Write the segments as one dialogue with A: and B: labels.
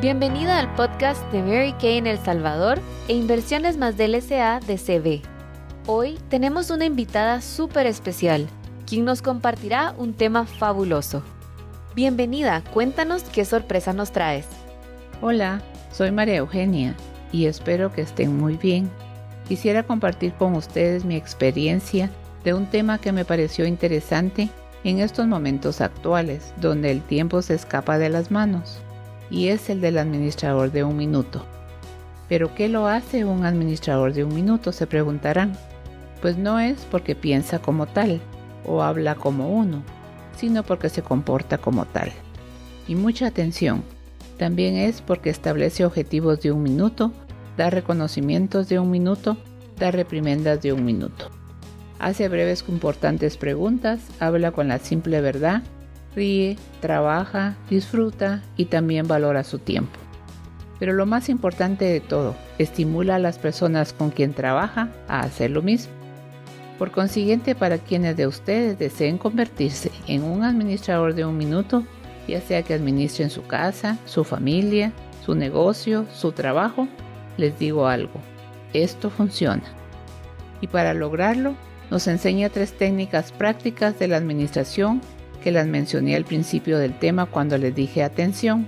A: Bienvenida al podcast de Mary Kay en El Salvador e Inversiones más del SA de CB. Hoy tenemos una invitada súper especial, quien nos compartirá un tema fabuloso. Bienvenida, cuéntanos qué sorpresa nos traes.
B: Hola, soy María Eugenia y espero que estén muy bien. Quisiera compartir con ustedes mi experiencia de un tema que me pareció interesante en estos momentos actuales, donde el tiempo se escapa de las manos y es el del administrador de un minuto. ¿Pero qué lo hace un administrador de un minuto? Se preguntarán. Pues no es porque piensa como tal o habla como uno, sino porque se comporta como tal. Y mucha atención, también es porque establece objetivos de un minuto, da reconocimientos de un minuto, da reprimendas de un minuto. Hace breves importantes preguntas, habla con la simple verdad ríe, trabaja, disfruta y también valora su tiempo. Pero lo más importante de todo, estimula a las personas con quien trabaja a hacer lo mismo. Por consiguiente, para quienes de ustedes deseen convertirse en un administrador de un minuto, ya sea que administren su casa, su familia, su negocio, su trabajo, les digo algo, esto funciona. Y para lograrlo, nos enseña tres técnicas prácticas de la administración que las mencioné al principio del tema cuando les dije atención.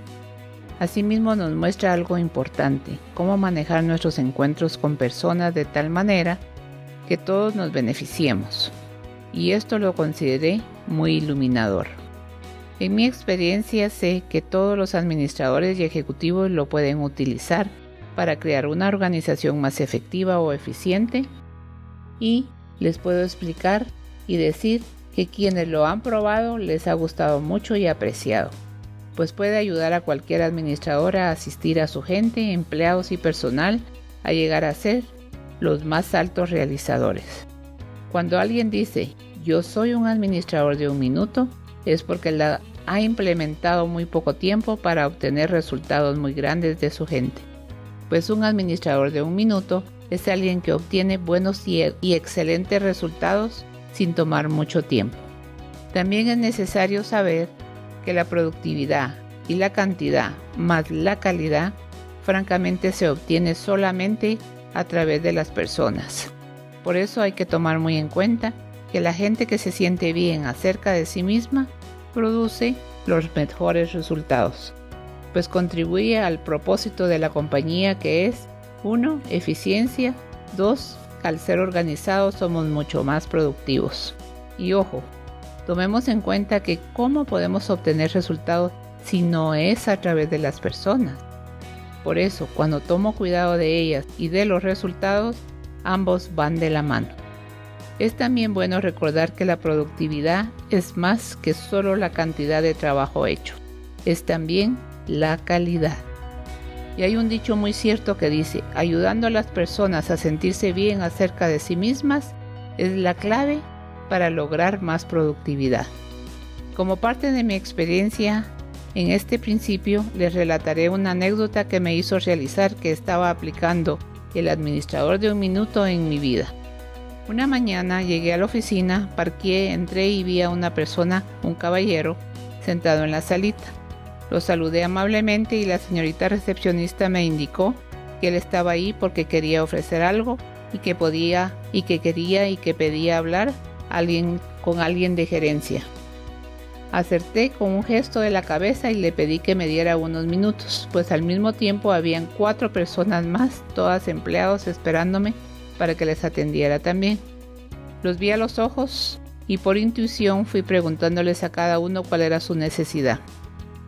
B: Asimismo nos muestra algo importante, cómo manejar nuestros encuentros con personas de tal manera que todos nos beneficiemos. Y esto lo consideré muy iluminador. En mi experiencia sé que todos los administradores y ejecutivos lo pueden utilizar para crear una organización más efectiva o eficiente y les puedo explicar y decir que quienes lo han probado les ha gustado mucho y apreciado, pues puede ayudar a cualquier administradora a asistir a su gente, empleados y personal a llegar a ser los más altos realizadores. Cuando alguien dice yo soy un administrador de un minuto, es porque la ha implementado muy poco tiempo para obtener resultados muy grandes de su gente. Pues un administrador de un minuto es alguien que obtiene buenos y, y excelentes resultados sin tomar mucho tiempo. También es necesario saber que la productividad y la cantidad más la calidad francamente se obtiene solamente a través de las personas. Por eso hay que tomar muy en cuenta que la gente que se siente bien acerca de sí misma produce los mejores resultados, pues contribuye al propósito de la compañía que es 1. Eficiencia, 2 al ser organizados somos mucho más productivos. Y ojo, tomemos en cuenta que cómo podemos obtener resultados si no es a través de las personas. Por eso, cuando tomo cuidado de ellas y de los resultados, ambos van de la mano. Es también bueno recordar que la productividad es más que solo la cantidad de trabajo hecho, es también la calidad. Y hay un dicho muy cierto que dice, ayudando a las personas a sentirse bien acerca de sí mismas es la clave para lograr más productividad. Como parte de mi experiencia en este principio, les relataré una anécdota que me hizo realizar que estaba aplicando el administrador de un minuto en mi vida. Una mañana llegué a la oficina, parqué, entré y vi a una persona, un caballero, sentado en la salita. Lo saludé amablemente y la señorita recepcionista me indicó que él estaba ahí porque quería ofrecer algo y que podía y que quería y que pedía hablar alguien, con alguien de gerencia. Acerté con un gesto de la cabeza y le pedí que me diera unos minutos, pues al mismo tiempo habían cuatro personas más, todas empleados, esperándome para que les atendiera también. Los vi a los ojos y por intuición fui preguntándoles a cada uno cuál era su necesidad.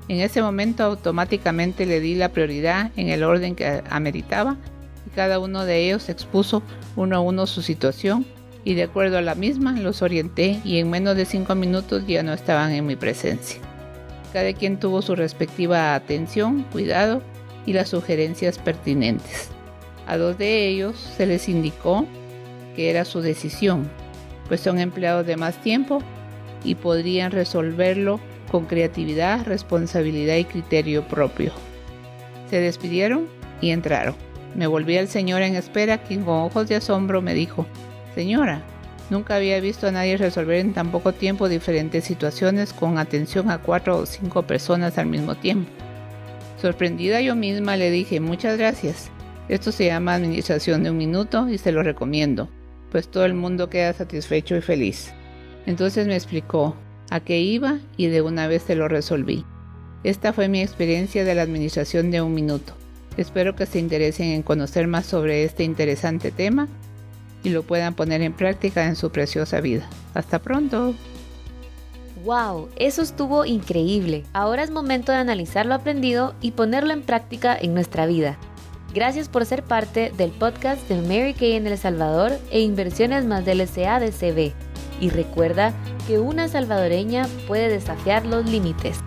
B: En ese momento automáticamente le di la prioridad en el orden que ameritaba y cada uno de ellos expuso uno a uno su situación y de acuerdo a la misma los orienté y en menos de cinco minutos ya no estaban en mi presencia. Cada quien tuvo su respectiva atención, cuidado y las sugerencias pertinentes. A dos de ellos se les indicó que era su decisión, pues son empleados de más tiempo y podrían resolverlo con creatividad, responsabilidad y criterio propio. Se despidieron y entraron. Me volví al señor en espera, quien con ojos de asombro me dijo, Señora, nunca había visto a nadie resolver en tan poco tiempo diferentes situaciones con atención a cuatro o cinco personas al mismo tiempo. Sorprendida yo misma le dije muchas gracias. Esto se llama administración de un minuto y se lo recomiendo, pues todo el mundo queda satisfecho y feliz. Entonces me explicó a qué iba y de una vez se lo resolví. Esta fue mi experiencia de la administración de un minuto. Espero que se interesen en conocer más sobre este interesante tema y lo puedan poner en práctica en su preciosa vida. Hasta pronto.
A: ¡Wow! Eso estuvo increíble. Ahora es momento de analizar lo aprendido y ponerlo en práctica en nuestra vida. Gracias por ser parte del podcast de Mary Kay en El Salvador e Inversiones más del SA de CB. Y recuerda que una salvadoreña puede desafiar los límites.